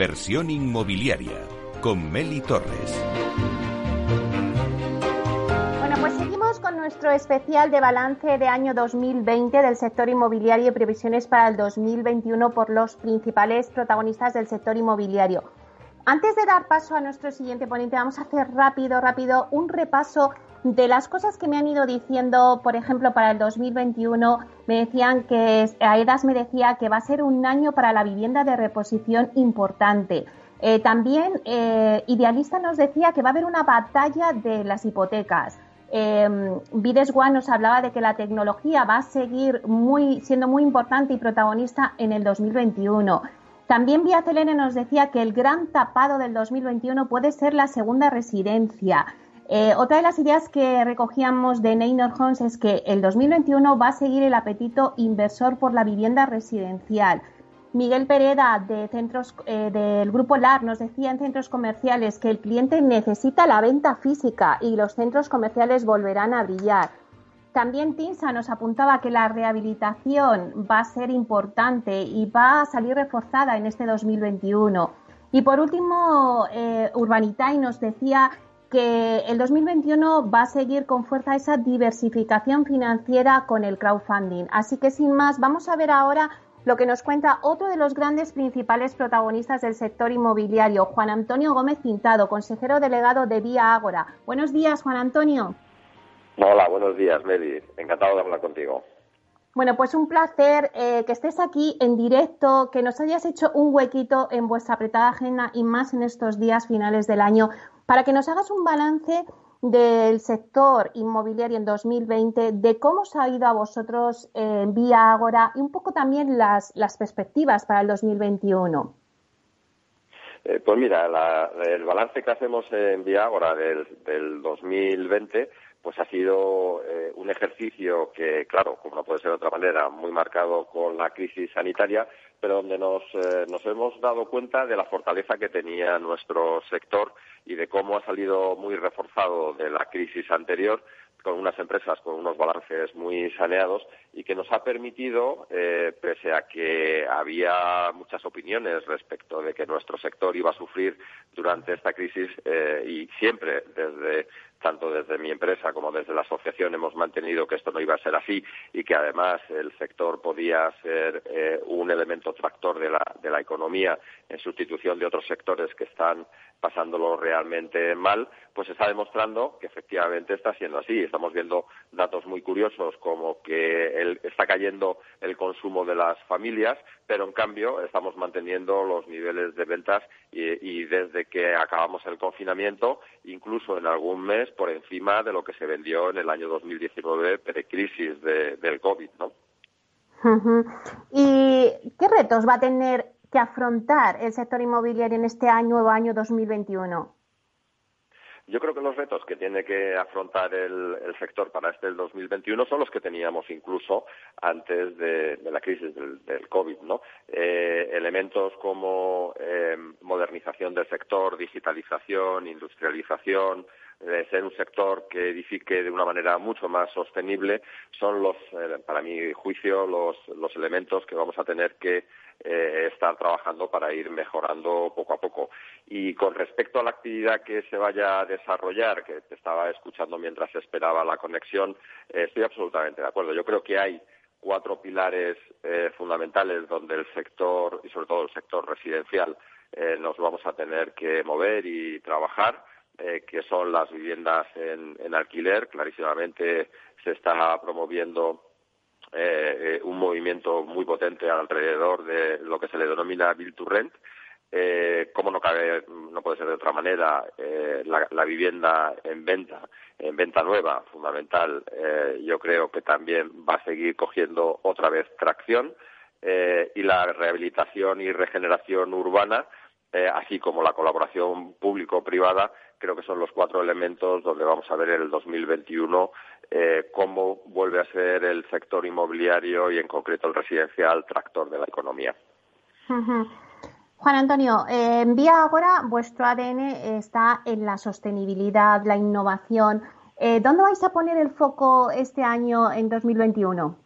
Inversión inmobiliaria con Meli Torres. Bueno, pues seguimos con nuestro especial de balance de año 2020 del sector inmobiliario y previsiones para el 2021 por los principales protagonistas del sector inmobiliario. Antes de dar paso a nuestro siguiente ponente, vamos a hacer rápido, rápido un repaso de las cosas que me han ido diciendo, por ejemplo, para el 2021, me decían que AEDAS me decía que va a ser un año para la vivienda de reposición importante. Eh, también eh, Idealista nos decía que va a haber una batalla de las hipotecas. Eh, Vides One nos hablaba de que la tecnología va a seguir siendo muy importante y protagonista en el 2021. También Vía Celene nos decía que el gran tapado del 2021 puede ser la segunda residencia. Eh, otra de las ideas que recogíamos de Neynor Homes es que el 2021 va a seguir el apetito inversor por la vivienda residencial. Miguel Pereda de centros, eh, del Grupo LAR nos decía en centros comerciales que el cliente necesita la venta física y los centros comerciales volverán a brillar. También Tinsa nos apuntaba que la rehabilitación va a ser importante y va a salir reforzada en este 2021. Y por último, eh, Urbanitay nos decía que el 2021 va a seguir con fuerza esa diversificación financiera con el crowdfunding. Así que sin más, vamos a ver ahora lo que nos cuenta otro de los grandes principales protagonistas del sector inmobiliario, Juan Antonio Gómez Pintado, consejero delegado de Vía Ágora. Buenos días, Juan Antonio. Hola, buenos días, Meli. Encantado de hablar contigo. Bueno, pues un placer eh, que estés aquí en directo, que nos hayas hecho un huequito en vuestra apretada agenda y más en estos días finales del año para que nos hagas un balance del sector inmobiliario en 2020, de cómo os ha ido a vosotros en Vía Ágora y un poco también las, perspectivas para el 2021. Eh, pues mira, el balance que hacemos en Vía Ágora del, del 2020 pues ha sido eh, un ejercicio que, claro, como no puede ser de otra manera, muy marcado con la crisis sanitaria, pero donde nos, eh, nos hemos dado cuenta de la fortaleza que tenía nuestro sector y de cómo ha salido muy reforzado de la crisis anterior con unas empresas con unos balances muy saneados y que nos ha permitido, eh, pese a que había muchas opiniones respecto de que nuestro sector iba a sufrir durante esta crisis eh, y siempre desde tanto desde mi empresa como desde la asociación hemos mantenido que esto no iba a ser así y que además el sector podía ser eh, un elemento tractor de la, de la economía en sustitución de otros sectores que están pasándolo realmente mal, pues está demostrando que efectivamente está siendo así. Estamos viendo datos muy curiosos como que está cayendo el consumo de las familias, pero en cambio estamos manteniendo los niveles de ventas y, desde que acabamos el confinamiento, incluso en algún mes por encima de lo que se vendió en el año 2019 precrisis de, del COVID, ¿no? ¿Y qué retos va a tener que afrontar el sector inmobiliario en este año, nuevo año 2021? Yo creo que los retos que tiene que afrontar el, sector para este 2021 son los que teníamos incluso antes de, la crisis del, COVID, ¿no? Eh, elementos como eh, modernización del sector, digitalización, industrialización, de ser un sector que edifique de una manera mucho más sostenible son los, eh, para mi juicio, los, los elementos que vamos a tener que eh, estar trabajando para ir mejorando poco a poco. Y con respecto a la actividad que se vaya a desarrollar, que te estaba escuchando mientras esperaba la conexión, eh, estoy absolutamente de acuerdo. Yo creo que hay cuatro pilares fundamentales donde el sector, y sobre todo el sector residencial, nos vamos a tener que mover y trabajar eh, que son las viviendas en, alquiler. Clarísimamente se está promoviendo eh, eh, un movimiento muy potente alrededor de lo que se le denomina Build to Rent. como no cabe, no puede ser de otra manera, la, vivienda en venta, en venta nueva, fundamental, yo creo que también va a seguir cogiendo otra vez tracción y la rehabilitación y regeneración urbana, así como la colaboración público-privada, creo que son los cuatro elementos donde vamos a ver en el 2021 eh, cómo vuelve a ser el sector inmobiliario y en concreto el residencial tractor de la economía. Juan Antonio, eh, en Vía Agora vuestro ADN está en la sostenibilidad, la innovación. Eh, ¿Dónde vais a poner el foco este año en 2021?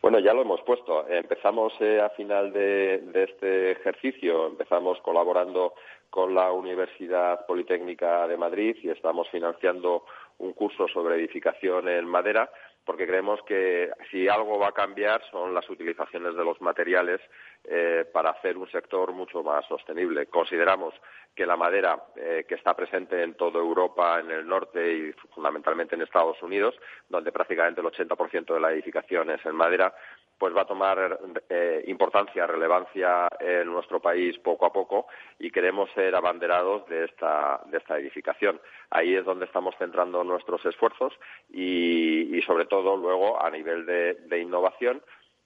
Bueno, ya lo hemos puesto. Empezamos eh, a final de, este ejercicio, empezamos colaborando con la Universidad Politécnica de Madrid y estamos financiando un curso sobre edificación en madera porque creemos que si algo va a cambiar son las utilizaciones de los materiales eh, para hacer un sector mucho más sostenible. Consideramos que la madera, eh, que está presente en toda Europa, en el norte y fundamentalmente en Estados Unidos, donde prácticamente el 80% de la edificación es en madera, pues va a tomar eh, importancia, relevancia en nuestro país poco a poco y queremos ser abanderados de esta, de esta edificación. Ahí es donde estamos centrando nuestros esfuerzos y, sobre todo luego a nivel de, innovación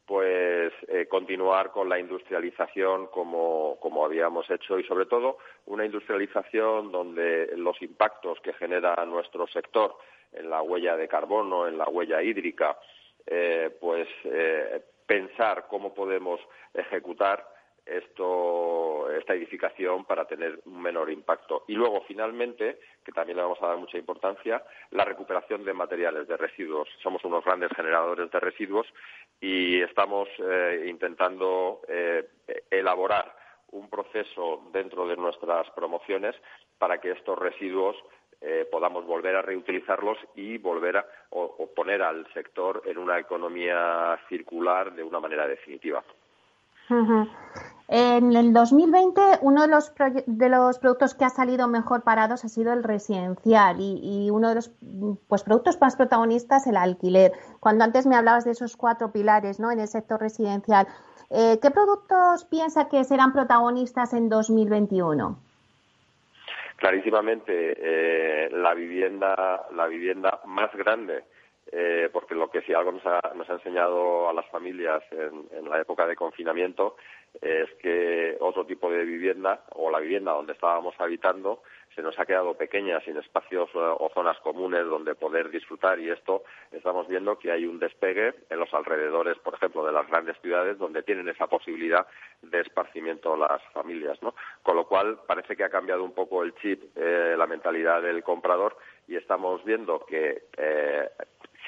pues eh, continuar con la industrialización como, como, habíamos hecho y sobre todo una industrialización donde los impactos que genera nuestro sector en la huella de carbono, en la huella hídrica, eh, pues eh, pensar cómo podemos ejecutar esto, esta edificación para tener un menor impacto. Y luego, finalmente, que también le vamos a dar mucha importancia, la recuperación de materiales, de residuos. Somos unos grandes generadores de residuos y estamos eh, intentando elaborar un proceso dentro de nuestras promociones para que estos residuos eh, podamos volver a reutilizarlos y volver a poner al sector en una economía circular de una manera definitiva. En el 2020, uno de los, de los productos que ha salido mejor parados ha sido el residencial y, uno de los pues, productos más protagonistas, el alquiler. Cuando antes me hablabas de esos cuatro pilares ¿no? en el sector residencial, eh, ¿qué productos piensa que serán protagonistas en 2021? clarísimamente eh, la vivienda la vivienda más grande eh, porque lo que sí algo nos ha, nos ha enseñado a las familias en, en, la época de confinamiento es que otro tipo de vivienda o la vivienda donde estábamos habitando se nos ha quedado pequeña, sin espacios eh, o zonas comunes donde poder disfrutar y esto estamos viendo que hay un despegue en los alrededores, por ejemplo, de las grandes ciudades donde tienen esa posibilidad de esparcimiento las familias, ¿no? Con lo cual parece que ha cambiado un poco el chip, eh, la mentalidad del comprador y estamos viendo que eh,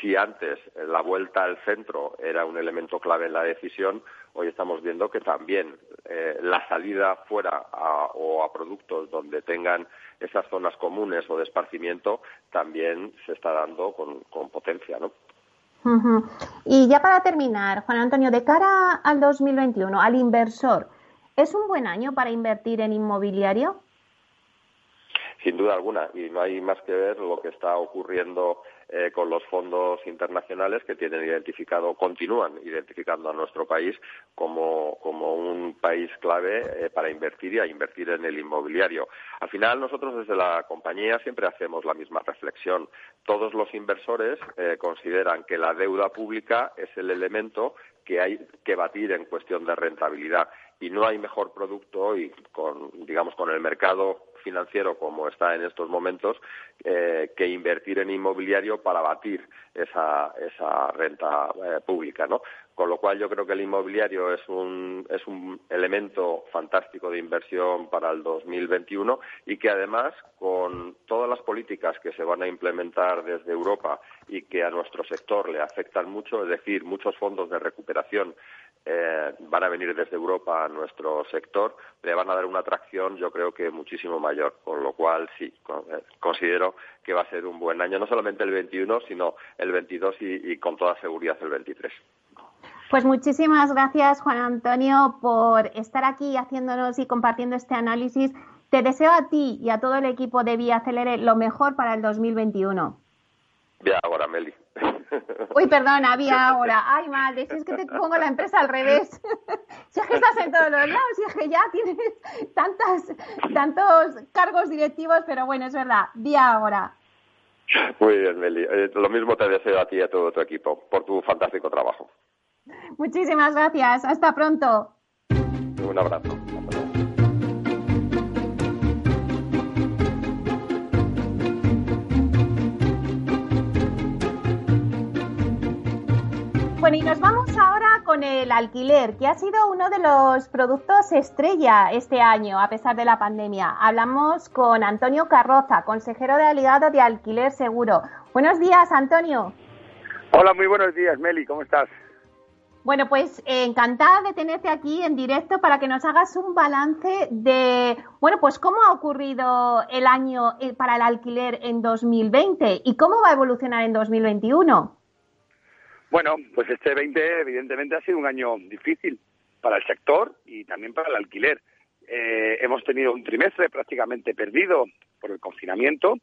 si antes la vuelta al centro era un elemento clave en la decisión, hoy estamos viendo que también eh, la salida fuera o a productos donde tengan esas zonas comunes o de esparcimiento también se está dando con, potencia, ¿no? Y ya para terminar, Juan Antonio, de cara al 2021, al inversor, ¿es un buen año para invertir en inmobiliario? Sin duda alguna, y no hay más que ver lo que está ocurriendo eh, con los fondos internacionales que tienen identificado, continúan identificando a nuestro país como, un país clave eh, para invertir y a invertir en el inmobiliario. Al final, nosotros desde la compañía siempre hacemos la misma reflexión. Todos los inversores eh, consideran que la deuda pública es el elemento que hay que batir en cuestión de rentabilidad y no hay mejor producto hoy con digamos con el mercado financiero como está en estos momentos eh, que invertir en inmobiliario para batir esa, esa renta eh, pública, ¿no? Con lo cual yo creo que el inmobiliario es un, es un elemento fantástico de inversión para el 2021 y que además con todas las políticas que se van a implementar desde Europa y que a nuestro sector le afectan mucho, es decir, muchos fondos de recuperación eh, van a venir desde Europa a nuestro sector, le van a dar una atracción yo creo que muchísimo mayor, con lo cual sí, eh, considero que va a ser un buen año, no solamente el 21, sino el 22 y, y con toda seguridad el 23. Pues muchísimas gracias, Juan Antonio, por estar aquí haciéndonos y compartiendo este análisis. Te deseo a ti y a todo el equipo de Vía Acelere lo mejor para el 2021. Ya ahora, Meli. Uy, perdona, vía ahora. Ay, madre, si es que te pongo la empresa al revés. si es que estás en todos los lados, si es que ya tienes tantas, tantos cargos directivos, pero bueno, es verdad, vía ahora. Muy bien, Meli. Eh, lo mismo te deseo a ti y a todo tu equipo por tu fantástico trabajo. Muchísimas gracias. Hasta pronto. Un abrazo. Bueno, y nos vamos ahora con el alquiler, que ha sido uno de los productos estrella este año, a pesar de la pandemia. Hablamos con Antonio Carroza, consejero de delegado de Alquiler Seguro. Buenos días, Antonio. Hola, muy buenos días, Meli, ¿cómo estás? Bueno, pues eh, encantada de tenerte aquí en directo para que nos hagas un balance de, bueno, pues cómo ha ocurrido el año eh, para el alquiler en 2020 y cómo va a evolucionar en 2021. Bueno, pues este 20 evidentemente ha sido un año difícil para el sector y también para el alquiler. Eh, hemos tenido un trimestre prácticamente perdido por el confinamiento.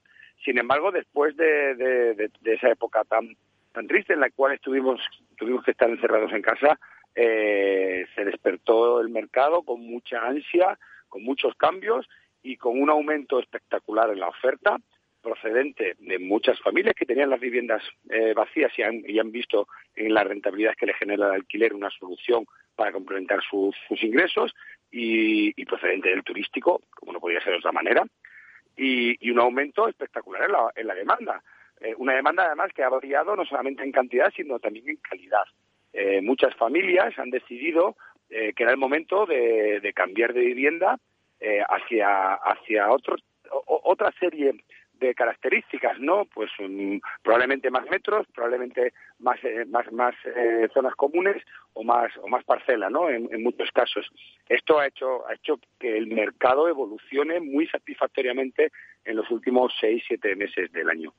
Sin embargo, después de esa época tan tan triste en la cual estuvimos tuvimos que estar encerrados en casa eh, se despertó el mercado con mucha ansia con muchos cambios y con un aumento espectacular en la oferta procedente de muchas familias que tenían las viviendas eh, vacías y han, y han, visto en la rentabilidad que le genera el alquiler una solución para complementar sus, ingresos y, procedente del turístico, como no podía ser de otra manera, y, un aumento espectacular en la, en la demanda. Eh, una demanda además que ha variado no solamente en cantidad, sino también en calidad. Eh, muchas familias han decidido eh, que era el momento de, cambiar de vivienda hacia, hacia otro, otra serie de características, ¿no? Pues probablemente más metros, probablemente más más más zonas comunes o más o más parcelas, ¿no? En, muchos casos. Esto ha hecho ha hecho que el mercado evolucione muy satisfactoriamente en los últimos seis siete meses del año.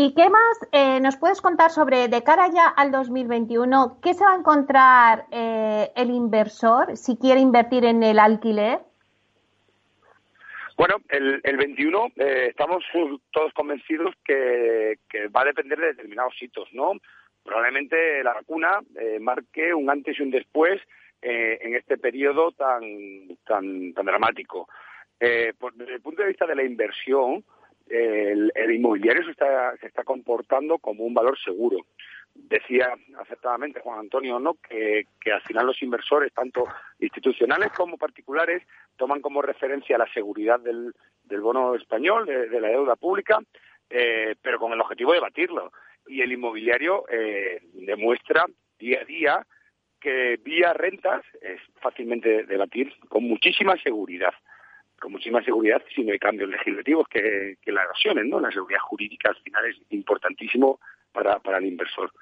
¿Y qué más eh, nos puedes contar sobre, de cara ya al 2021, qué se va a encontrar eh, el inversor si quiere invertir en el alquiler? Bueno, el, el 21 eh, estamos todos convencidos que, va a depender de determinados hitos, ¿no? Probablemente la vacuna marque un antes y un después en este periodo tan, tan, tan dramático. por, desde el punto de vista de la inversión, el, inmobiliario se está, se está comportando como un valor seguro. Decía acertadamente Juan Antonio ¿no? que, al final los inversores, tanto institucionales como particulares, toman como referencia la seguridad del, del bono español, de, la deuda pública, eh, pero con el objetivo de batirlo. Y el inmobiliario eh, demuestra día a día que vía rentas es fácilmente debatir con muchísima seguridad con muchísima seguridad si no hay cambios legislativos que, la erosionen, ¿no? La seguridad jurídica al final es importantísimo para, para el inversor.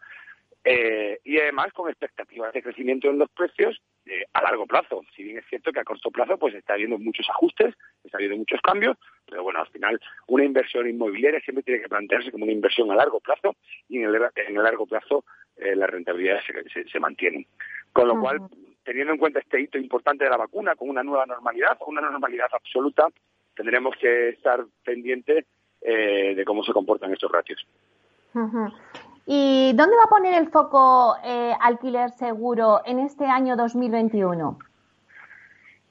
Eh, y además con expectativas de crecimiento en los precios eh, a largo plazo. Si bien es cierto que a corto plazo pues está habiendo muchos ajustes, está habiendo muchos cambios, pero bueno, al final una inversión inmobiliaria siempre tiene que plantearse como una inversión a largo plazo y en el, en el largo plazo eh, las rentabilidades se, se, mantienen. Con lo cual, teniendo en cuenta este hito importante de la vacuna, con una nueva normalidad, una normalidad absoluta, tendremos que estar pendientes eh, de cómo se comportan estos ratios. ¿Y dónde va a poner el foco eh, alquiler seguro en este año 2021?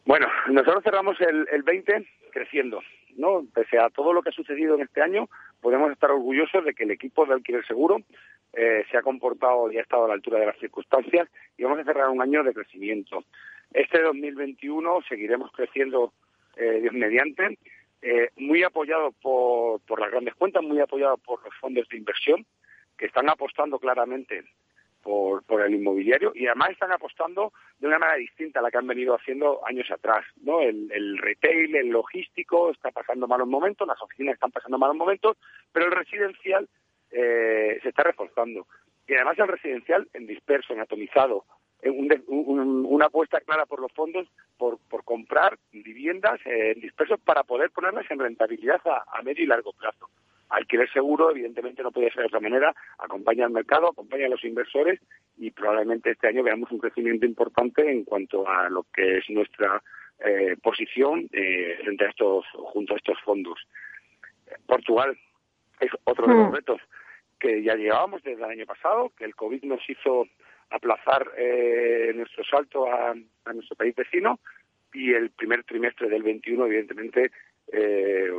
Bueno, nosotros cerramos el, el 20 creciendo, ¿no? Pese a todo lo que ha sucedido en este año, podemos estar orgullosos de que el equipo de alquiler seguro eh, se ha comportado y ha estado a la altura de las circunstancias y vamos a cerrar un año de crecimiento. Este 2021 seguiremos creciendo eh, Dios mediante, eh, muy apoyado por, por las grandes cuentas, muy apoyado por los fondos de inversión que están apostando claramente por, el inmobiliario y además están apostando de una manera distinta a la que han venido haciendo años atrás. ¿no? El, el, retail, el logístico está pasando malos momentos, las oficinas están pasando malos momentos, pero el residencial eh, se está reforzando. Y además el residencial en disperso, en atomizado, una apuesta clara por los fondos por, por comprar viviendas en disperso para poder ponerlas en rentabilidad a, medio y largo plazo. Alquiler seguro, evidentemente, no puede ser de otra manera, acompaña al mercado, acompaña a los inversores y probablemente este año veamos un crecimiento importante en cuanto a lo que es nuestra eh, posición eh, frente a estos, junto a estos fondos. Portugal es otro de los hmm. retos que ya llevábamos desde el año pasado, que el COVID nos hizo aplazar eh, nuestro salto a, nuestro país vecino y el primer trimestre del 21, evidentemente, eh,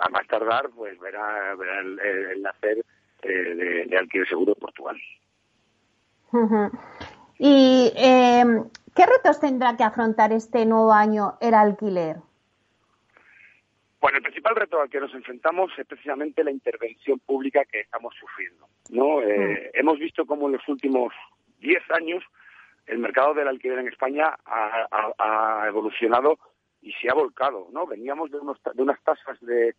a más tardar, pues verá, el, nacer eh, de, alquiler seguro de Portugal. ¿Y qué retos tendrá que afrontar este nuevo año el alquiler? Bueno, el principal reto al que nos enfrentamos es precisamente la intervención pública que estamos sufriendo. ¿no? Eh. Hemos visto cómo en los últimos 10 años el mercado del alquiler en España ha, evolucionado y se ha volcado. ¿no? Veníamos de, unos, de unas tasas de,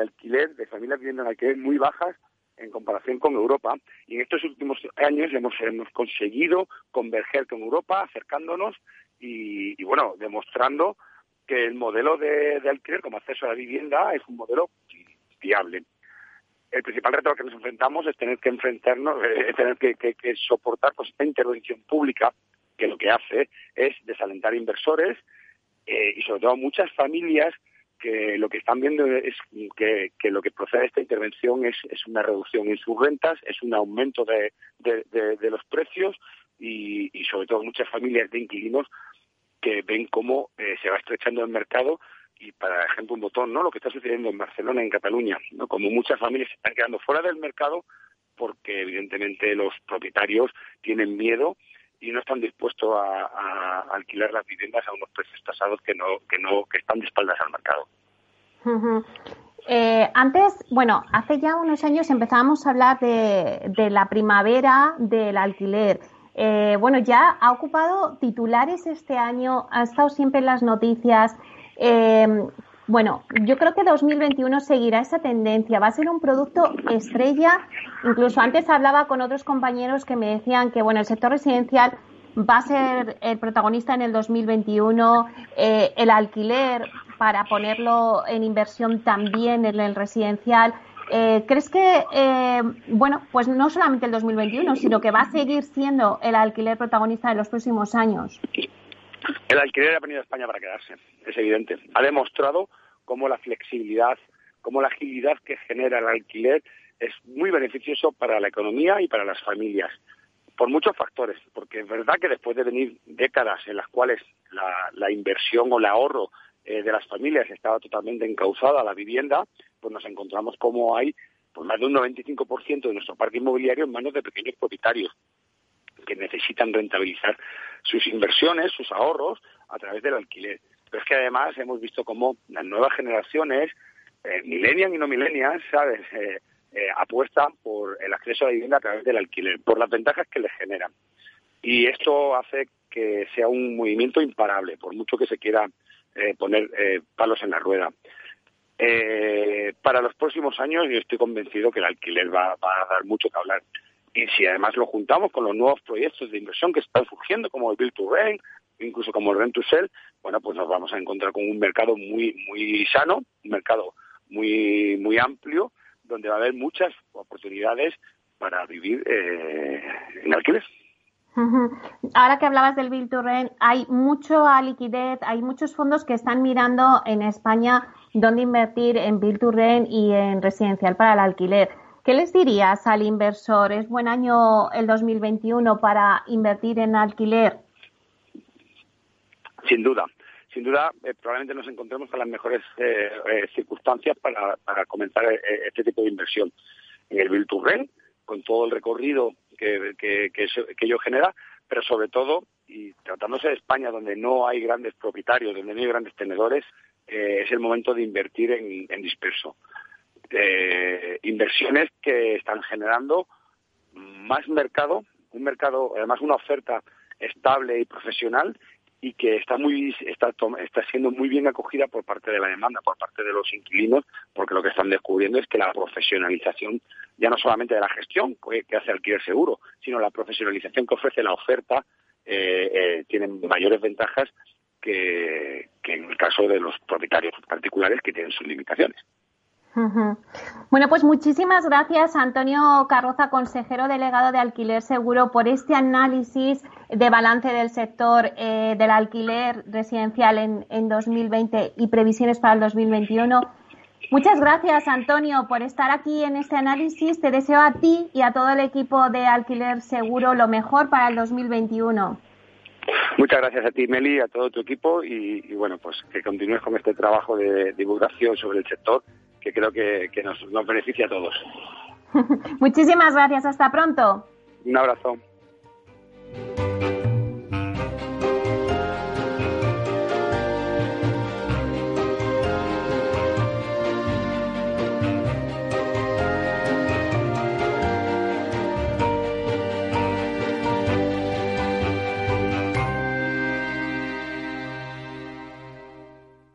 alquiler, de familias viviendo en alquiler muy bajas en comparación con Europa. Y en estos últimos años hemos, hemos conseguido converger con Europa, acercándonos y, bueno, demostrando que el modelo de, alquiler como acceso a la vivienda es un modelo viable. El principal reto al que nos enfrentamos es tener que enfrentarnos, eh, tener que, soportar pues, esta intervención pública que lo que hace es desalentar inversores eh, y sobre todo muchas familias que lo que están viendo es que, lo que procede de esta intervención es, una reducción en sus rentas, es un aumento de, los precios y, sobre todo muchas familias de inquilinos que ven cómo eh, se va estrechando el mercado y para ejemplo un botón, ¿no? Lo que está sucediendo en Barcelona, en Cataluña, ¿no? Como muchas familias se están quedando fuera del mercado porque evidentemente los propietarios tienen miedo y no están dispuestos a, alquilar las viviendas a unos precios tasados que no que no que están de espaldas al mercado. Eh, antes, bueno, hace ya unos años empezábamos a hablar de, la primavera del alquiler. Eh, bueno, ya ha ocupado titulares este año, ha estado siempre en las noticias. Eh, bueno, yo creo que 2021 seguirá esa tendencia. Va a ser un producto estrella. Incluso antes hablaba con otros compañeros que me decían que, bueno, el sector residencial va a ser el protagonista en el 2021. Eh, el alquiler, para ponerlo en inversión también en el residencial. Eh, ¿Crees que, eh, bueno, pues no solamente el 2021, sino que va a seguir siendo el alquiler protagonista de los próximos años? El alquiler ha venido a España para quedarse, es evidente. Ha demostrado cómo la flexibilidad, cómo la agilidad que genera el alquiler es muy beneficioso para la economía y para las familias, por muchos factores, porque es verdad que después de venir décadas en las cuales la, inversión o el ahorro eh, de las familias estaba totalmente encauzada a la vivienda, pues nos encontramos como hay pues más de un 95% de nuestro parque inmobiliario en manos de pequeños propietarios que necesitan rentabilizar sus inversiones, sus ahorros a través del alquiler. Pero es que además hemos visto cómo las nuevas generaciones, eh, millennials y no millennials, ¿sabes? Eh, eh, apuestan por el acceso a la vivienda a través del alquiler, por las ventajas que les generan. Y esto hace que sea un movimiento imparable, por mucho que se quiera eh, poner eh, palos en la rueda. para los próximos años yo estoy convencido que el alquiler va a dar mucho que hablar. Y si además lo juntamos con los nuevos proyectos de inversión que están surgiendo, como el Build to Rent, incluso como el Rent to Sell, bueno, pues nos vamos a encontrar con un mercado muy, muy sano, un mercado muy, muy amplio, donde va a haber muchas oportunidades para vivir eh, en alquiler. Ahora que hablabas del Build to Rent, hay mucha liquidez, hay muchos fondos que están mirando en España dónde invertir en Build to Rent y en residencial para el alquiler. ¿Qué les dirías al inversor? ¿Es buen año el 2021 para invertir en alquiler? Sin duda. Sin duda, eh, probablemente nos encontremos con las mejores eh, eh, circunstancias para, comenzar este tipo de inversión. En el Build to con todo el recorrido que, ello genera, pero sobre todo, y tratándose de España, donde no hay grandes propietarios, donde no hay grandes tenedores, es el momento de invertir en disperso eh, inversiones que están generando más mercado, un mercado, además una oferta estable y profesional y que está muy está, está siendo muy bien acogida por parte de la demanda, por parte de los inquilinos, porque lo que están descubriendo es que la profesionalización ya no solamente de la gestión que hace alquiler seguro, sino la profesionalización que ofrece la oferta eh, eh, tienen mayores ventajas que en el caso de los propietarios particulares que tienen sus limitaciones. Bueno, pues muchísimas gracias, Antonio Carroza, consejero delegado de Alquiler Seguro, por este análisis de balance del sector eh, del alquiler residencial en, en 2020 y previsiones para el 2021. Muchas gracias, Antonio, por estar aquí en este análisis. Te deseo a ti y a todo el equipo de Alquiler Seguro lo mejor para el 2021. Muchas gracias a ti, Meli, a todo tu equipo y, y bueno, pues que continúes con este trabajo de divulgación sobre el sector que creo que, nos, beneficia a todos. Muchísimas gracias, hasta pronto. Un abrazo.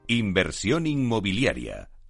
Inversión inmobiliaria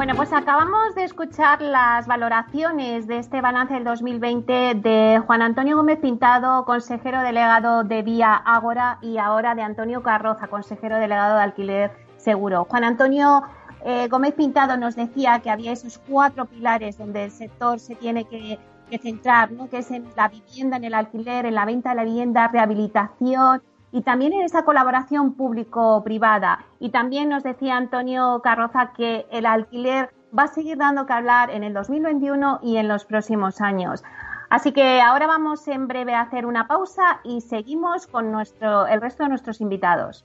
Bueno, pues acabamos de escuchar las valoraciones de este balance del 2020 de Juan Antonio Gómez Pintado, consejero delegado de Vía Ágora, y ahora de Antonio Carroza, consejero delegado de Alquiler Seguro. Juan Antonio eh, Gómez Pintado nos decía que había esos cuatro pilares donde el sector se tiene que, centrar, ¿no? que es en la vivienda, en el alquiler, en la venta de la vivienda, rehabilitación y también en esa colaboración público-privada. Y también nos decía Antonio Carroza que el alquiler va a seguir dando que hablar en el 2021 y en los próximos años. Así que ahora vamos en breve a hacer una pausa y seguimos con nuestro, el resto de nuestros invitados.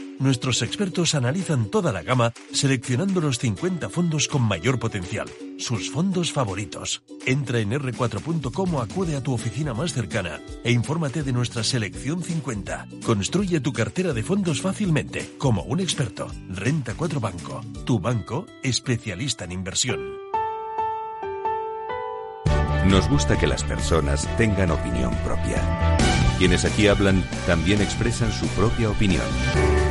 nuestros expertos analizan toda la gama seleccionando los 50 fondos con mayor potencial, sus fondos favoritos. Entra en r4.com o acude a tu oficina más cercana e infórmate de nuestra selección 50. Construye tu cartera de fondos fácilmente, como un experto. Renta 4 Banco, tu banco especialista en inversión. Nos gusta que las personas tengan opinión propia. Quienes aquí hablan también expresan su propia opinión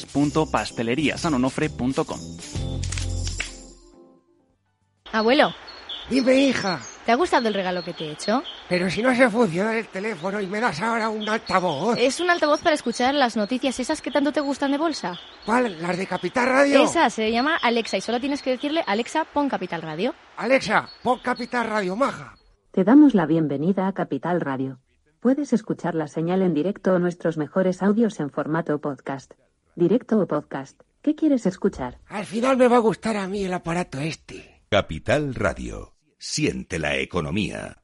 www.pasteleriasanonofre.com. Abuelo. Dime, hija. ¿Te ha gustado el regalo que te he hecho? Pero si no se funciona el teléfono y me das ahora un altavoz. Es un altavoz para escuchar las noticias esas que tanto te gustan de bolsa. ¿Cuál? ¿Las de Capital Radio? Esa se llama Alexa y solo tienes que decirle Alexa, pon Capital Radio. Alexa, pon Capital Radio, maja. Te damos la bienvenida a Capital Radio. Puedes escuchar la señal en directo o nuestros mejores audios en formato podcast. Directo o podcast. ¿Qué quieres escuchar? Al final me va a gustar a mí el aparato este. Capital Radio. Siente la economía.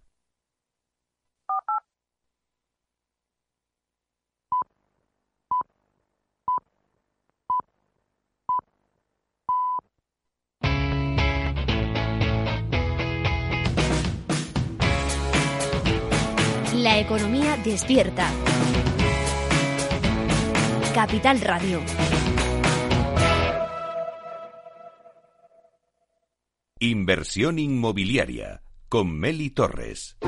La economía despierta. Capital Radio. Inversión inmobiliaria con Meli Torres.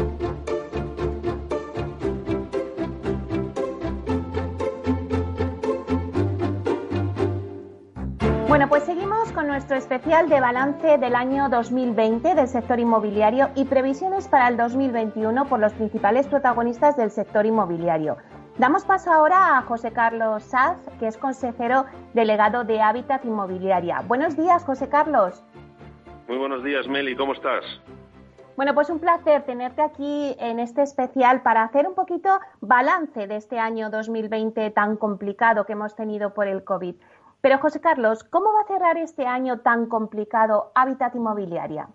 Bueno, pues seguimos con nuestro especial de balance del año 2020 del sector inmobiliario y previsiones para el 2021 por los principales protagonistas del sector inmobiliario. Damos paso ahora a José Carlos Saz, que es consejero delegado de Hábitat Inmobiliaria. Buenos días, José Carlos. Muy buenos días, Meli, ¿cómo estás? Bueno, pues un placer tenerte aquí en este especial para hacer un poquito balance de este año 2020 tan complicado que hemos tenido por el COVID. Pero, José Carlos, ¿cómo va a cerrar este año tan complicado Hábitat Inmobiliaria?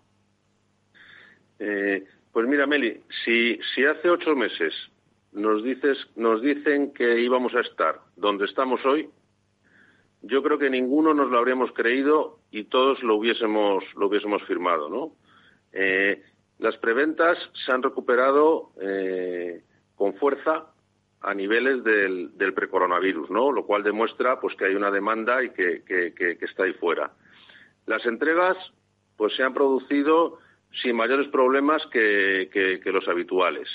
Eh, pues mira, Meli, si, si hace ocho meses nos, dices, nos dicen que íbamos a estar donde estamos hoy, yo creo que ninguno nos lo habríamos creído y todos lo hubiésemos, lo hubiésemos firmado, ¿no? Eh, las preventas se han recuperado eh, con fuerza a niveles del, del precoronavirus, ¿no? Lo cual demuestra pues que hay una demanda y que, está ahí fuera. Las entregas pues se han producido sin mayores problemas que, los habituales.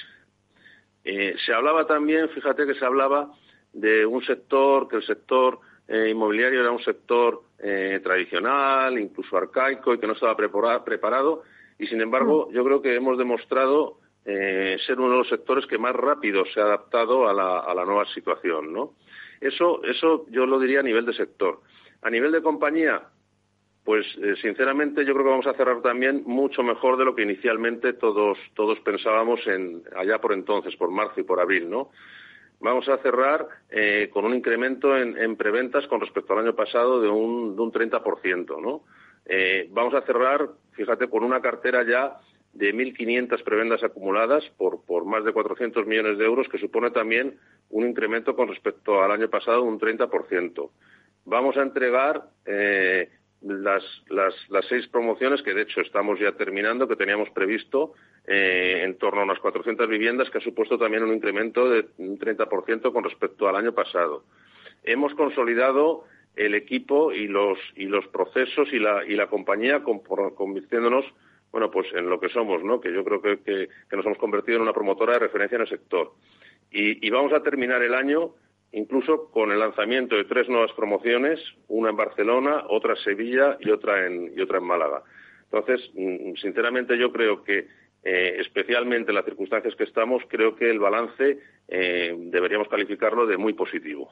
Eh, se hablaba también, fíjate que se hablaba de un sector, que el sector eh, inmobiliario era un sector eh, tradicional, incluso arcaico y que no estaba preparado. Y sin embargo, mm. yo creo que hemos demostrado eh, ser uno de los sectores que más rápido se ha adaptado a la, nueva situación, ¿no? Eso, eso yo lo diría a nivel de sector. A nivel de compañía, pues sinceramente yo creo que vamos a cerrar también mucho mejor de lo que inicialmente todos, todos pensábamos en, allá por entonces, por marzo y por abril, ¿no? vamos a cerrar eh, con un incremento en, preventas con respecto al año pasado de un, de un 30%, ¿no? Eh, vamos a cerrar, fíjate, con una cartera ya de 1.500 prebendas acumuladas por, por más de 400 millones de euros, que supone también un incremento con respecto al año pasado de un 30%. Vamos a entregar eh, las, las, las, seis promociones que, de hecho, estamos ya terminando, que teníamos previsto eh, en torno a unas 400 viviendas, que ha supuesto también un incremento de un 30% con respecto al año pasado. Hemos consolidado el equipo y los, y los procesos y la, y la compañía convirtiéndonos bueno, pues en lo que somos, ¿no? Que yo creo que, que, nos hemos convertido en una promotora de referencia en el sector. Y, y, vamos a terminar el año incluso con el lanzamiento de tres nuevas promociones, una en Barcelona, otra en Sevilla y otra en, y otra en Málaga. Entonces, mm, sinceramente yo creo que eh, especialmente en las circunstancias que estamos, creo que el balance eh, deberíamos calificarlo de muy positivo.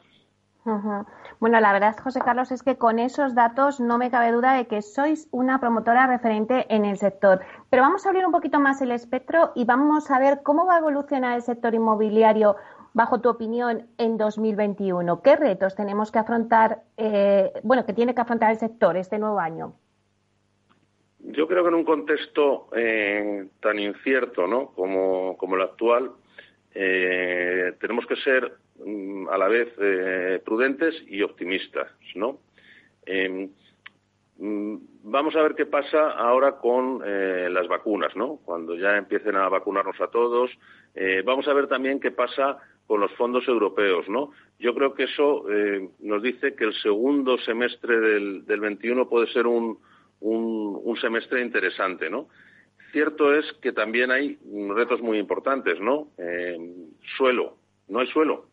Bueno, la verdad, José Carlos, es que con esos datos no me cabe duda de que sois una promotora referente en el sector. Pero vamos a abrir un poquito más el espectro y vamos a ver cómo va a evolucionar el sector inmobiliario bajo tu opinión en 2021. ¿Qué retos tenemos que afrontar, eh, bueno, que tiene que afrontar el sector este nuevo año? Yo creo que en un contexto eh, tan incierto ¿no? como, el actual, eh, tenemos que ser mm, a la vez eh, prudentes y optimistas. ¿no? Em, mm, vamos a ver qué pasa ahora con las vacunas, ¿no? Cuando ya empiecen a vacunarnos a todos. vamos a ver también qué pasa con los fondos europeos, ¿no? Yo creo que eso nos dice que el segundo semestre del, del 21 puede ser un, un, semestre interesante, ¿no? Cierto es que también hay retos muy importantes, ¿no? Eh, suelo, no hay suelo,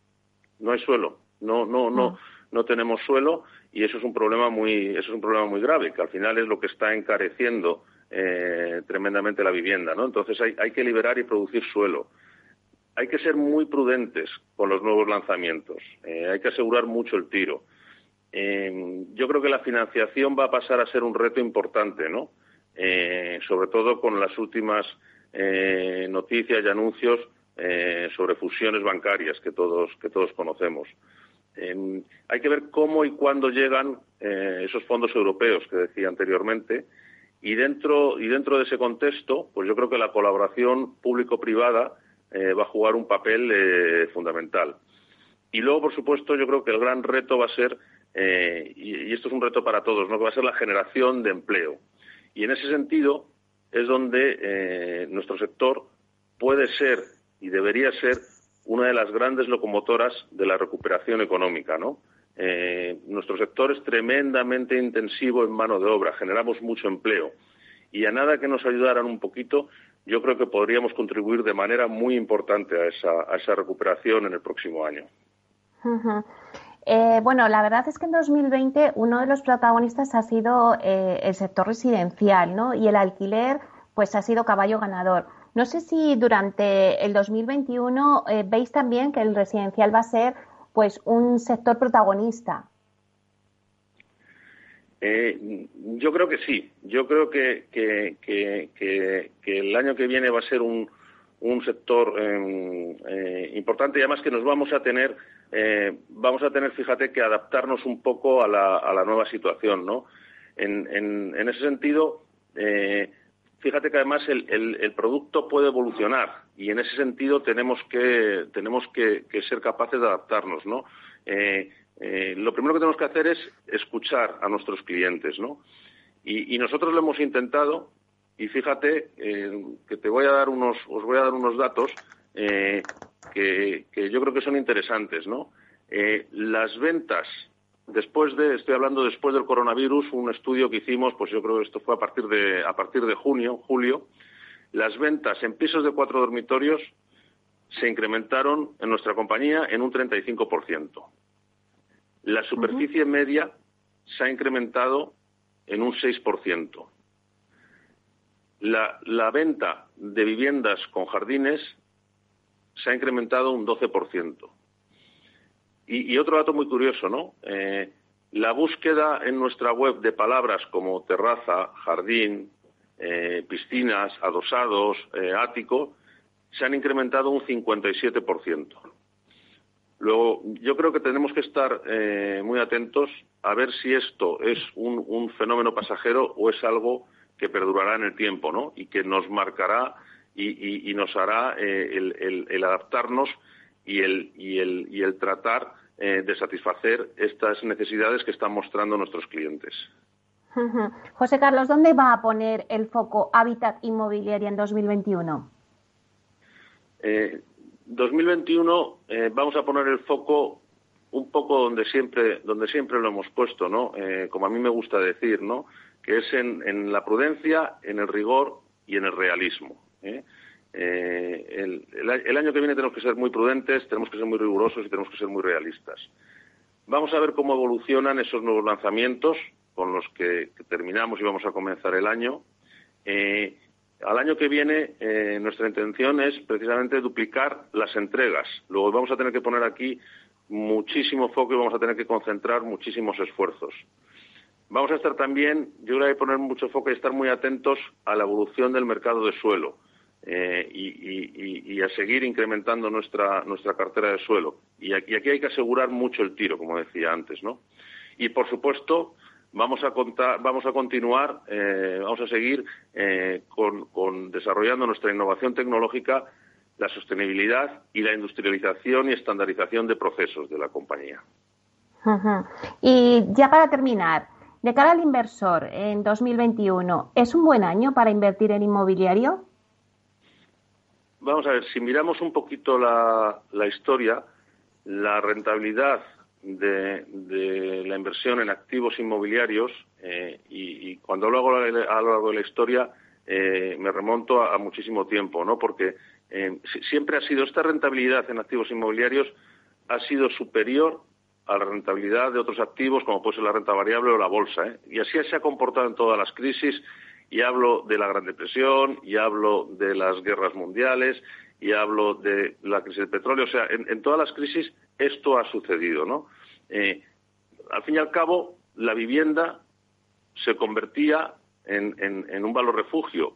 no hay suelo, no, no, no, no tenemos suelo y eso es un problema muy, eso es un problema muy grave, que al final es lo que está encareciendo eh, tremendamente la vivienda, ¿no? Entonces hay, hay que liberar y producir suelo hay que ser muy prudentes con los nuevos lanzamientos. Eh, hay que asegurar mucho el tiro. Eh, yo creo que la financiación va a pasar a ser un reto importante, ¿no? Eh, sobre todo con las últimas noticias y anuncios sobre fusiones bancarias que todos que todos conocemos. hay que ver cómo y cuándo llegan esos fondos europeos que decía anteriormente y dentro y dentro de ese contexto, pues yo creo que la colaboración público-privada va a jugar un papel fundamental. Y luego, por supuesto, yo creo que el gran reto va a ser eh, y, esto es un reto para todos, ¿no? que va a ser la generación de empleo. Y en ese sentido es donde eh, nuestro sector puede ser y debería ser una de las grandes locomotoras de la recuperación económica. ¿no? Eh, nuestro sector es tremendamente intensivo en mano de obra, generamos mucho empleo. y a nada que nos ayudaran un poquito, yo creo que podríamos contribuir de manera muy importante a esa, recuperación en el próximo año. Eh, bueno, la verdad es que en 2020 uno de los protagonistas ha sido eh, el sector residencial, ¿no? Y el alquiler, pues ha sido caballo ganador. No sé si durante el 2021 eh, veis también que el residencial va a ser, pues, un sector protagonista. Yo creo que sí. Yo creo que, que, el año que viene va a ser un, un sector em, importante y además que nos vamos a tener eh, vamos a tener, fíjate, que adaptarnos un poco a la, nueva situación, ¿no? En, ese sentido, eh, fíjate que además el, producto puede evolucionar y en ese sentido tenemos que, tenemos que, ser capaces de adaptarnos, ¿no? Eh, lo primero que tenemos que hacer es escuchar a nuestros clientes, ¿no? Y, nosotros lo hemos intentado y fíjate que te voy a dar unos, os voy a dar unos datos que, yo creo que son interesantes, ¿no? Eh, las ventas después de, estoy hablando después del coronavirus, un estudio que hicimos, pues yo creo que esto fue a partir de, a partir de junio, julio, las ventas en pisos de cuatro dormitorios se incrementaron en nuestra compañía en un 35%. La superficie media se ha incrementado en un 6%. La, la venta de viviendas con jardines se ha incrementado un 12%. Y, y otro dato muy curioso, ¿no? Eh, la búsqueda en nuestra web de palabras como terraza, jardín, eh, piscinas, adosados, eh, ático, se han incrementado un 57%. Luego, yo creo que tenemos que estar muy atentos a ver si esto es un, un, fenómeno pasajero o es algo que perdurará en el tiempo, ¿no? Y que nos marcará y, nos hará eh, el, adaptarnos y el, y el, y el tratar eh, de satisfacer estas necesidades que están mostrando nuestros clientes. José Carlos, ¿dónde va a poner el foco Hábitat Inmobiliaria en 2021? Eh, 2021 eh, vamos a poner el foco un poco donde siempre donde siempre lo hemos puesto, ¿no? como a mí me gusta decir, ¿no? Que es en la prudencia, en el rigor y en el realismo. ¿eh? Eh, el, año que viene tenemos que ser muy prudentes, tenemos que ser muy rigurosos y tenemos que ser muy realistas. Vamos a ver cómo evolucionan esos nuevos lanzamientos con los que, terminamos y vamos a comenzar el año. Eh, al año que viene nuestra intención es precisamente duplicar las entregas. Luego vamos a tener que poner aquí muchísimo foco y vamos a tener que concentrar muchísimos esfuerzos. Vamos a estar también, yo creo que poner mucho foco y estar muy atentos a la evolución del mercado de suelo. Eh, y, a seguir incrementando nuestra, nuestra cartera de suelo. Y aquí, aquí, hay que asegurar mucho el tiro, como decía antes, ¿no? Y, por supuesto, vamos a, contar, vamos a continuar, eh, vamos a seguir eh, con, desarrollando nuestra innovación tecnológica, la sostenibilidad y la industrialización y estandarización de procesos de la compañía. Y ya para terminar, de cara al inversor en 2021, ¿es un buen año para invertir en inmobiliario? vamos a ver, si miramos un poquito la, historia, la rentabilidad de, la inversión en activos inmobiliarios, eh, y, cuando lo hago a lo largo de la historia, eh, me remonto a, muchísimo tiempo, ¿no? Porque eh, siempre ha sido esta rentabilidad en activos inmobiliarios ha sido superior a la rentabilidad de otros activos, como puede ser la renta variable o la bolsa. Y así se ha comportado en todas las crisis y hablo de la Gran Depresión, y hablo de las guerras mundiales, y hablo de la crisis del petróleo. O sea, en, todas las crisis esto ha sucedido, ¿no? Eh, al fin y al cabo, la vivienda se convertía en, un valor refugio.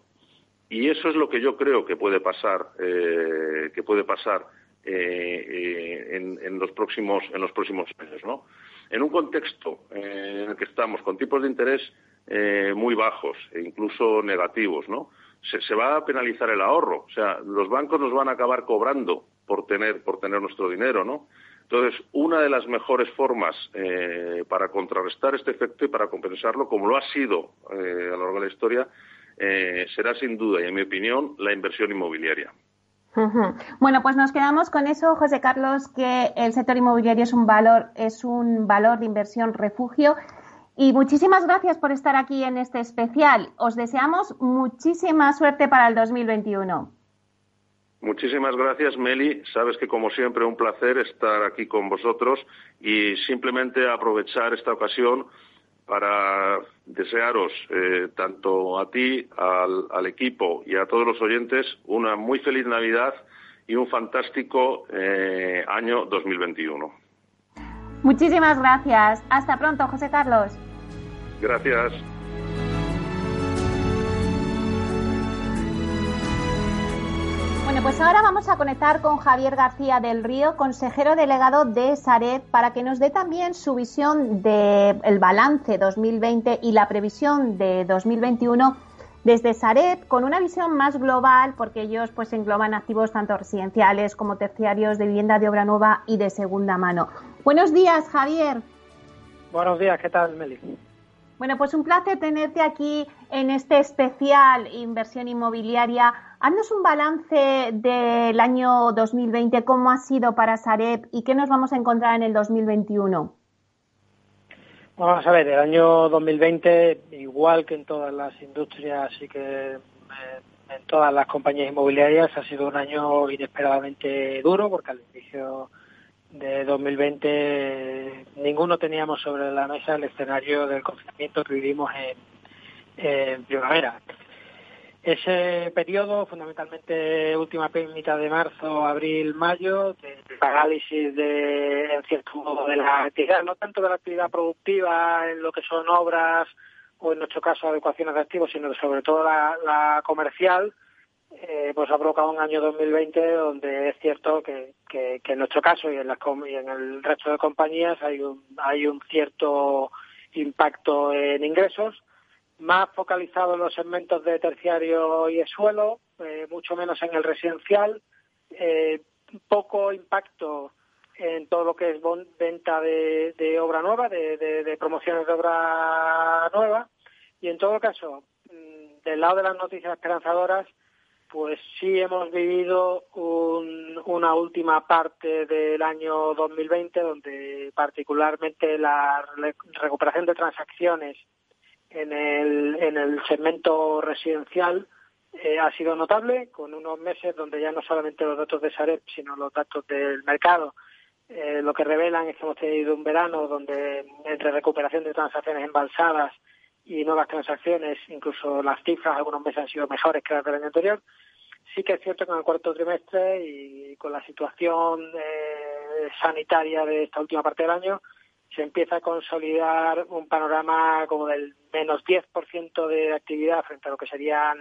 Y eso es lo que yo creo que puede pasar, eh, que puede pasar eh, en, los próximos, en los próximos años, ¿no? En un contexto en el que estamos con tipos de interés eh, muy bajos e incluso negativos, ¿no? Se, va a penalizar el ahorro, o sea, los bancos nos van a acabar cobrando por tener por tener nuestro dinero, ¿no? Entonces, una de las mejores formas eh, para contrarrestar este efecto y para compensarlo, como lo ha sido eh, a lo largo de la historia, será sin duda, y en mi opinión, la inversión inmobiliaria. Bueno, pues nos quedamos con eso, José Carlos, que el sector inmobiliario es un valor, es un valor de inversión refugio Y muchísimas gracias por estar aquí en este especial. Os deseamos muchísima suerte para el 2021. Muchísimas gracias, Meli. Sabes que, como siempre, un placer estar aquí con vosotros y simplemente aprovechar esta ocasión para desearos, eh, tanto a ti, al, equipo y a todos los oyentes, una muy feliz Navidad y un fantástico eh, año 2021. Muchísimas gracias. Hasta pronto, José Carlos. Gracias. Bueno, pues ahora vamos a conectar con Javier García del Río, consejero delegado de Sareb, para que nos dé también su visión del balance 2020 y la previsión de 2021 desde Sareb, con una visión más global, porque ellos pues engloban activos tanto residenciales como terciarios de vivienda de obra nueva y de segunda mano. Buenos días, Javier. Buenos días, ¿qué tal, Meli? Bueno, pues un placer tenerte aquí en este especial Inversión Inmobiliaria. Haznos un balance del año 2020, cómo ha sido para Sareb y qué nos vamos a encontrar en el 2021. Vamos a ver, el año 2020, igual que en todas las industrias y que en todas las compañías inmobiliarias, ha sido un año inesperadamente duro porque al inicio de 2020 ninguno teníamos sobre la mesa el escenario del confinamiento que vivimos en, primavera. Ese periodo, fundamentalmente última mitad de marzo, abril, mayo, de parálisis de, en cierto modo, de la actividad, no tanto de la actividad productiva en lo que son obras o en nuestro caso adecuaciones de activos, sino sobre todo la comercial, eh, pues ha provocado un año 2020 donde es cierto que, que, en nuestro caso y en, y en el resto de compañías hay un, hay un cierto impacto en ingresos, más focalizado en los segmentos de terciario y suelo, eh, mucho menos en el residencial, eh, poco impacto en todo lo que es venta de, obra nueva, de, de, de, promociones de obra nueva, y en todo caso, mm, del lado de las noticias esperanzadoras, pues sí hemos vivido una última parte del año 2020 donde particularmente la recuperación de transacciones en el, en el segmento residencial eh, ha sido notable, con unos meses donde ya no solamente los datos de Sareb, sino los datos del mercado, eh, lo que revelan es que hemos tenido un verano donde entre recuperación de transacciones embalsadas y nuevas transacciones, incluso las cifras algunos meses han sido mejores que las del año anterior. Sí que es cierto que en el cuarto trimestre y con la situación eh, sanitaria de esta última parte del año, se empieza a consolidar un panorama como del menos 10% de actividad frente a lo que serían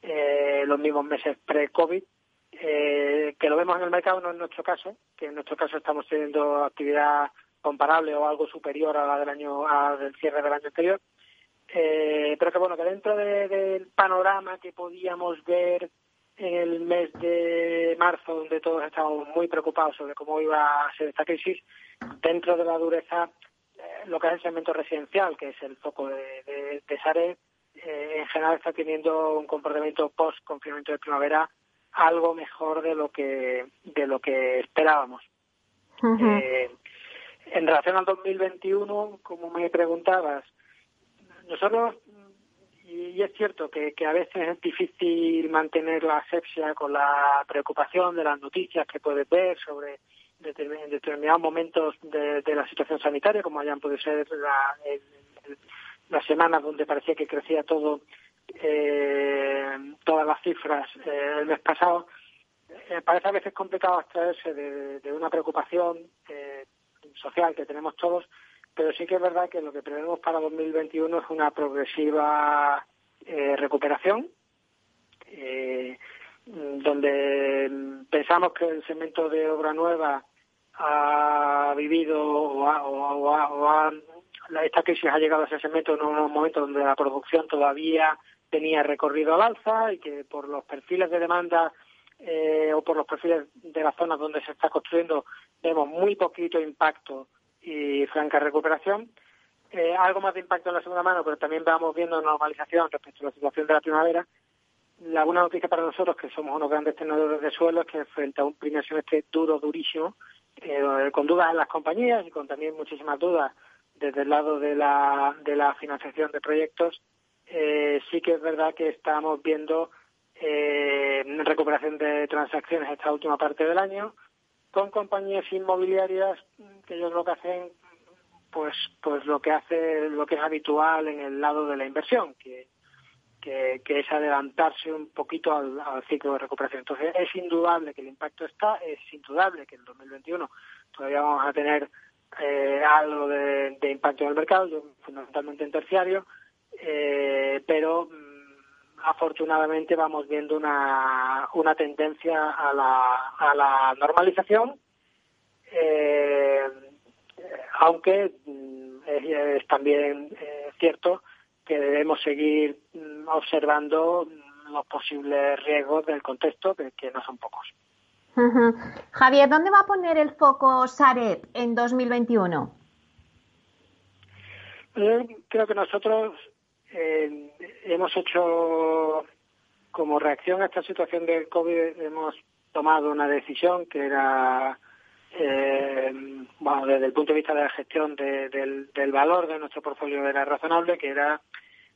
eh, los mismos meses pre-COVID, eh, que lo vemos en el mercado, no en nuestro caso, que en nuestro caso estamos teniendo actividad comparable o algo superior a la del año, a del cierre del año anterior, eh, pero que bueno, que dentro del panorama que podíamos ver en el mes de marzo, donde todos estábamos muy preocupados sobre cómo iba a ser esta crisis, dentro de la dureza, eh, lo que es el segmento residencial, que es el foco de, de, de SARE, eh, en general está teniendo un comportamiento post-confinamiento de primavera algo mejor de lo que de lo que esperábamos. eh, en relación al 2021, como me preguntabas, nosotros y, es cierto que, que, a veces es difícil mantener la asepsia con la preocupación de las noticias que puedes ver sobre determinados momentos de, de, la situación sanitaria, como hayan podido ser la, las semanas donde parecía que crecía todo, eh, todas las cifras eh, el mes pasado. Eh, parece a veces complicado abstraerse de, de una preocupación eh, social que tenemos todos pero sí que es verdad que lo que prevemos para 2021 es una progresiva eh, recuperación, eh, donde pensamos que el segmento de obra nueva ha vivido o, ha, o, ha, esta crisis ha llegado a ese segmento en unos momentos donde la producción todavía tenía recorrido al alza y que por los perfiles de demanda eh, o por los perfiles de las zonas donde se está construyendo vemos muy poquito impacto y franca recuperación. Eh, algo más de impacto en la segunda mano, pero también vamos viendo normalización respecto a la situación de la primavera. La buena noticia para nosotros, que somos unos grandes tenedores de suelo, es que frente a un primer semestre duro, durísimo, eh, con dudas en las compañías y con también muchísimas dudas desde el lado de la, de la financiación de proyectos, eh, sí que es verdad que estamos viendo eh, recuperación de transacciones esta última parte del año con compañías inmobiliarias que yo creo que hacen pues pues lo que hace lo que es habitual en el lado de la inversión que que, es adelantarse un poquito al, ciclo de recuperación. Entonces, es indudable que el impacto está, es indudable que en 2021 todavía vamos a tener eh, algo de, impacto en el mercado, fundamentalmente en terciario, eh, pero afortunadamente vamos viendo una, una tendencia a la, a la normalización, eh, aunque mm, es, también cierto que debemos seguir mm, observando los posibles riesgos del contexto, que, no son pocos. Javier, ¿dónde va a poner el foco Sareb en 2021? creo que nosotros eh, hemos hecho, como reacción a esta situación del COVID, hemos tomado una decisión que era, eh, bueno, desde el punto de vista de la gestión del, del valor de nuestro portfolio era razonable, que era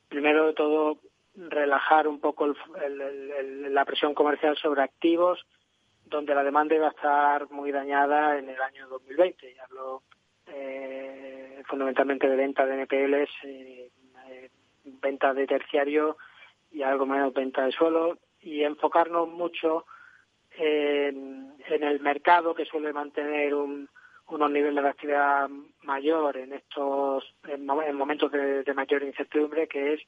primero de todo relajar un poco la presión comercial sobre activos donde la demanda iba a estar muy dañada en el año 2020. Y hablo eh, fundamentalmente de venta de NPLs, eh, venta de terciario y algo menos venta de suelo y enfocarnos mucho en, el mercado que suele mantener unos niveles de actividad mayor en estos en, momentos de, mayor incertidumbre, que es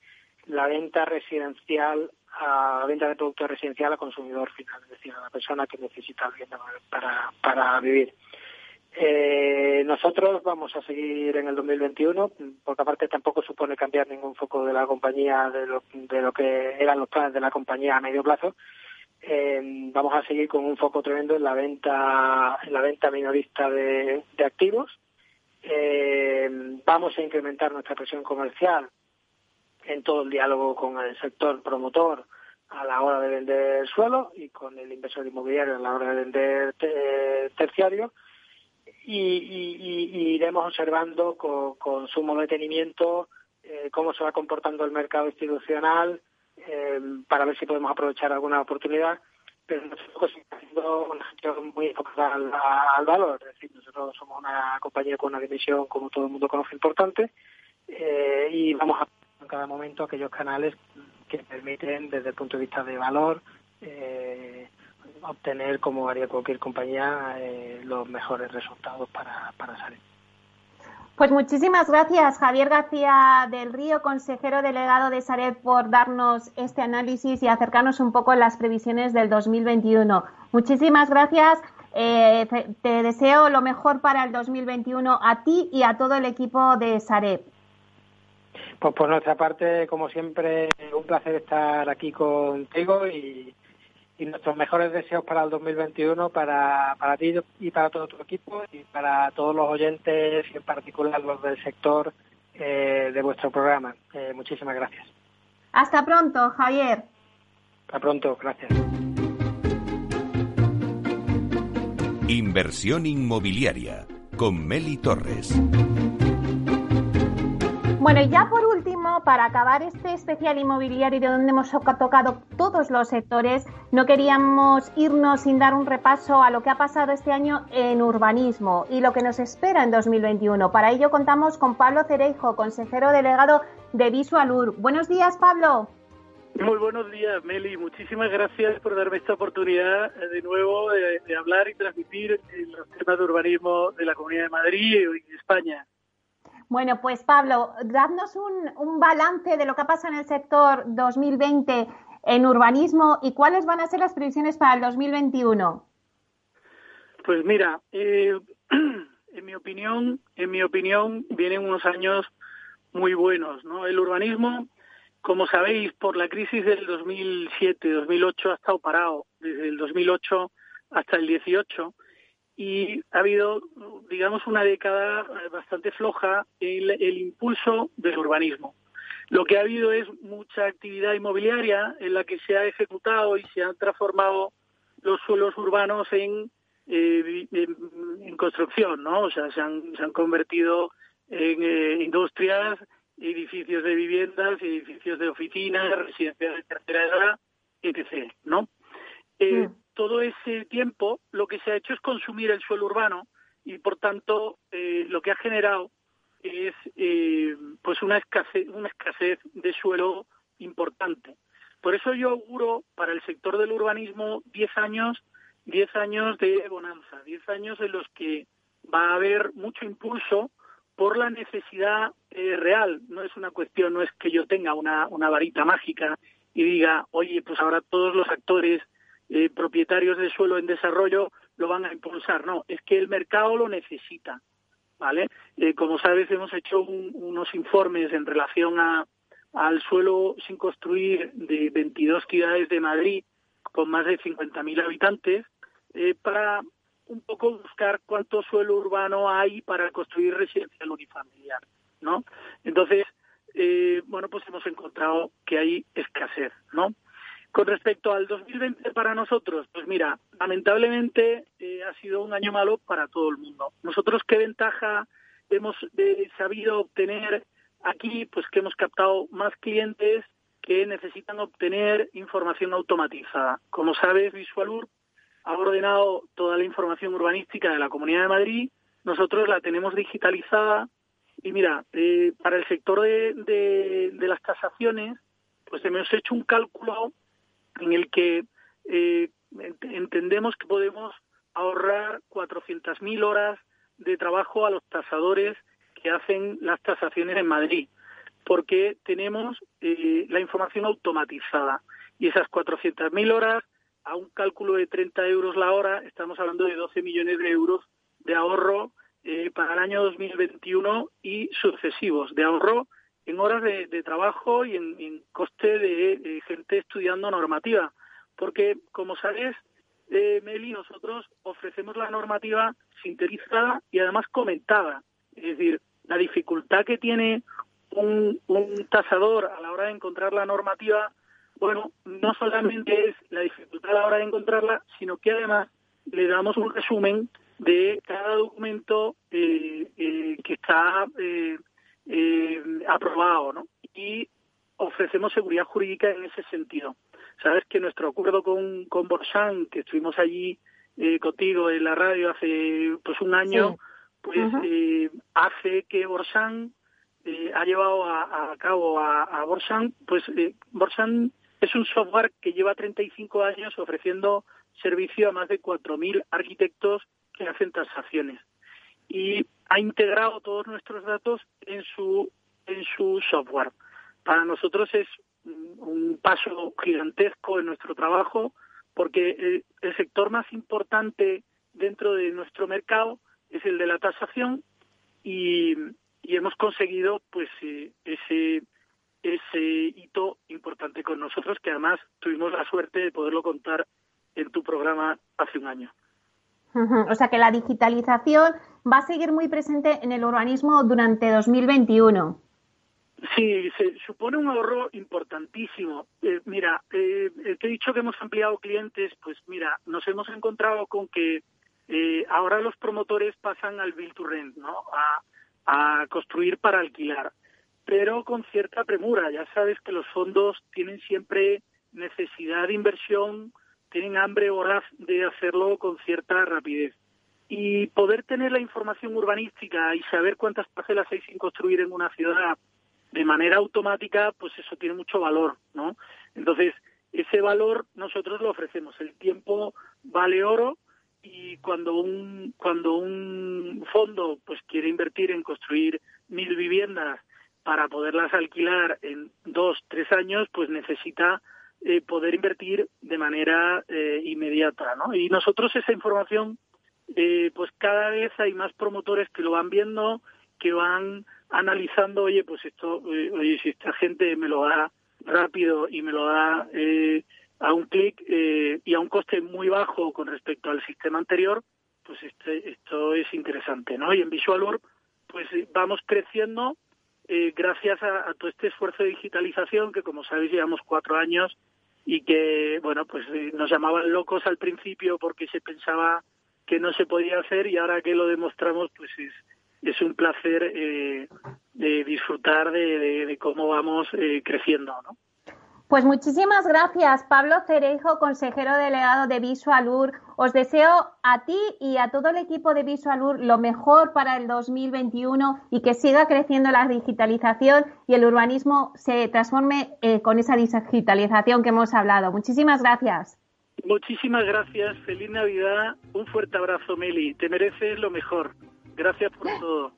la venta residencial a la venta de producto residencial al consumidor final, es decir, a la persona que necesita vivienda para, para vivir. Eh, nosotros vamos a seguir en el 2021, porque aparte tampoco supone cambiar ningún foco de la compañía, de lo, de lo que eran los planes de la compañía a medio plazo. Eh, vamos a seguir con un foco tremendo en la venta, en la venta minorista de, activos. Eh, vamos a incrementar nuestra presión comercial en todo el diálogo con el sector promotor a la hora de vender suelo y con el inversor inmobiliario a la hora de vender terciario y, iremos observando con, sumo detenimiento eh, cómo se va comportando el mercado institucional eh, para ver si podemos aprovechar alguna oportunidad pero nosotros estamos haciendo una gestión muy enfocada al, valor. Es decir nosotros somos una compañía con una dimensión como todo el mundo conoce importante eh, y vamos a en cada momento aquellos canales que permiten desde el punto de vista de valor eh, obtener, como haría cualquier compañía, eh, los mejores resultados para, para salir. Pues muchísimas gracias, Javier García del Río, consejero delegado de Sared, por darnos este análisis y acercarnos un poco a las previsiones del 2021. Muchísimas gracias. Eh, te, deseo lo mejor para el 2021 a ti y a todo el equipo de Sared. Pues por nuestra parte, como siempre, un placer estar aquí contigo y, nuestros mejores deseos para el 2021 para, para ti y para todo tu equipo y para todos los oyentes y en particular los del sector eh, de vuestro programa. Eh, muchísimas gracias. Hasta pronto, Javier. Hasta pronto, gracias. Inversión inmobiliaria con Meli Torres. Bueno, y ya por para acabar este especial inmobiliario de donde hemos tocado todos los sectores, no queríamos irnos sin dar un repaso a lo que ha pasado este año en urbanismo y lo que nos espera en 2021. Para ello contamos con Pablo Cereijo, consejero delegado de Visualur. Buenos días, Pablo. Muy buenos días, Meli. Muchísimas gracias por darme esta oportunidad eh, de nuevo de, hablar y transmitir los temas de urbanismo de la Comunidad de Madrid y de España. Bueno, pues Pablo, dadnos un, balance de lo que ha pasado en el sector 2020 en urbanismo y cuáles van a ser las previsiones para el 2021. Pues mira, eh, en mi opinión, en mi opinión, vienen unos años muy buenos, ¿no? El urbanismo, como sabéis, por la crisis del 2007-2008 ha estado parado desde el 2008 hasta el 18 y ha habido, digamos, una década bastante floja en el impulso del urbanismo. Lo que ha habido es mucha actividad inmobiliaria en la que se ha ejecutado y se han transformado los suelos urbanos en, eh, en, construcción, ¿no? O sea, se han, se han convertido en eh, industrias, edificios de viviendas, edificios de oficinas, residencias de tercera edad, etc. ¿no? Eh, mm. Todo ese tiempo lo que se ha hecho es consumir el suelo urbano y, por tanto, eh, lo que ha generado es pues una escasez, una escasez de suelo importante. Por eso yo auguro para el sector del urbanismo 10 años, 10 años de bonanza, 10 años en los que va a haber mucho impulso por la necesidad eh, real. No es una cuestión, no es que yo tenga una, una varita mágica y diga, oye, pues ahora todos los actores eh, propietarios de suelo en desarrollo lo van a impulsar. No, es que el mercado lo necesita. ¿Vale? Eh, como sabes, hemos hecho unos informes en relación a, al suelo sin construir de 22 ciudades de Madrid con más de 50.000 habitantes para un poco buscar cuánto suelo urbano hay para construir residencial unifamiliar, ¿no? Entonces, eh, bueno, pues hemos encontrado que hay escasez, ¿no? Con respecto al 2020 para nosotros, pues mira, lamentablemente eh, ha sido un año malo para todo el mundo. Nosotros, ¿qué ventaja hemos eh, sabido obtener aquí? Pues que hemos captado más clientes que necesitan obtener información automatizada. Como sabes, Visualur ha ordenado toda la información urbanística de la Comunidad de Madrid, nosotros la tenemos digitalizada y mira, eh, para el sector de, de, las tasaciones, pues hemos hecho un cálculo en el que eh, entendemos que podemos ahorrar 400.000 horas de trabajo a los tasadores que hacen las tasaciones en Madrid, porque tenemos eh, la información automatizada. Y esas 400.000 horas a un cálculo de 30 euros la hora, estamos hablando de 12 millones de euros de ahorro eh, para el año 2021 y sucesivos, de ahorro en horas de, trabajo y en, coste de, gente estudiando normativa. Porque, como sabes, eh, Meli, nosotros ofrecemos la normativa sintetizada y además comentada. Es decir, la dificultad que tiene un, tasador a la hora de encontrar la normativa bueno, no solamente es la dificultad a la hora de encontrarla, sino que además le damos un resumen de cada documento eh, eh, que está eh, aprobado, ¿no? Y ofrecemos seguridad jurídica en ese sentido. Sabes que nuestro acuerdo con, con Borsan, que estuvimos allí contigo en la radio hace pues un año, pues hace que Borsan ha llevado a, cabo a, a Borsan, pues Borsan es un software que lleva 35 años ofreciendo servicio a más de 4.000 arquitectos que hacen transacciones y ha integrado todos nuestros datos en su en su software. Para nosotros es un paso gigantesco en nuestro trabajo porque el, sector más importante dentro de nuestro mercado es el de la tasación y, y hemos conseguido pues eh, ese ese hito importante con nosotros, que además tuvimos la suerte de poderlo contar en tu programa hace un año. O sea que la digitalización va a seguir muy presente en el urbanismo durante 2021. Sí, se supone un ahorro importantísimo. Eh, mira, eh, te he dicho que hemos ampliado clientes, pues mira, nos hemos encontrado con que eh, ahora los promotores pasan al build to rent, ¿no? a construir para alquilar pero con cierta premura. Ya sabes que los fondos tienen siempre necesidad de inversión, tienen hambre voraz de hacerlo con cierta rapidez. Y poder tener la información urbanística y saber cuántas parcelas hay sin construir en una ciudad de manera automática, pues eso tiene mucho valor, ¿no? Entonces, ese valor nosotros lo ofrecemos. El tiempo vale oro y cuando un cuando un fondo pues quiere invertir en construir mil viviendas para poderlas alquilar en dos, tres años, pues necesita eh, poder invertir de manera eh, inmediata, ¿no? Y nosotros esa información, eh, pues cada vez hay más promotores que lo van viendo, que van analizando, oye, pues esto, oye, si esta gente me lo da rápido y me lo da a un clic y a un coste muy bajo con respecto al sistema anterior, pues este, esto es interesante, ¿no? Y en VisualWork, pues vamos creciendo eh, gracias a, todo este esfuerzo de digitalización que, como sabéis, llevamos cuatro años y que, bueno, pues eh, nos llamaban locos al principio porque se pensaba que no se podía hacer y ahora que lo demostramos, pues es, es un placer eh, de disfrutar de, cómo vamos eh, creciendo, ¿no? Pues muchísimas gracias, Pablo Cerejo, consejero delegado de Visualur. Os deseo a ti y a todo el equipo de Visualur lo mejor para el 2021 y que siga creciendo la digitalización y el urbanismo se transforme eh, con esa digitalización que hemos hablado. Muchísimas gracias. Muchísimas gracias. Feliz Navidad. Un fuerte abrazo, Meli. Te mereces lo mejor. Gracias por todo.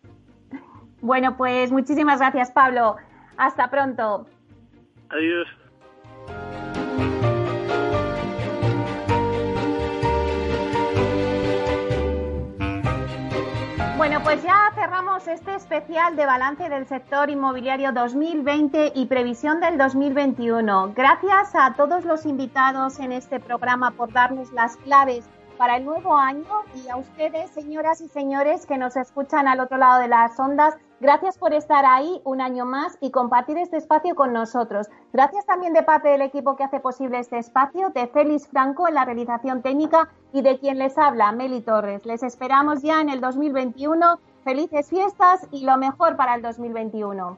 Bueno, pues muchísimas gracias, Pablo. Hasta pronto. Adiós. Bueno, pues ya cerramos este especial de balance del sector inmobiliario 2020 y previsión del 2021. Gracias a todos los invitados en este programa por darnos las claves para el nuevo año y a ustedes, señoras y señores que nos escuchan al otro lado de las ondas, gracias por estar ahí un año más y compartir este espacio con nosotros. Gracias también de parte del equipo que hace posible este espacio, de Félix Franco en la realización técnica y de quien les habla, Meli Torres. Les esperamos ya en el 2021. Felices fiestas y lo mejor para el 2021.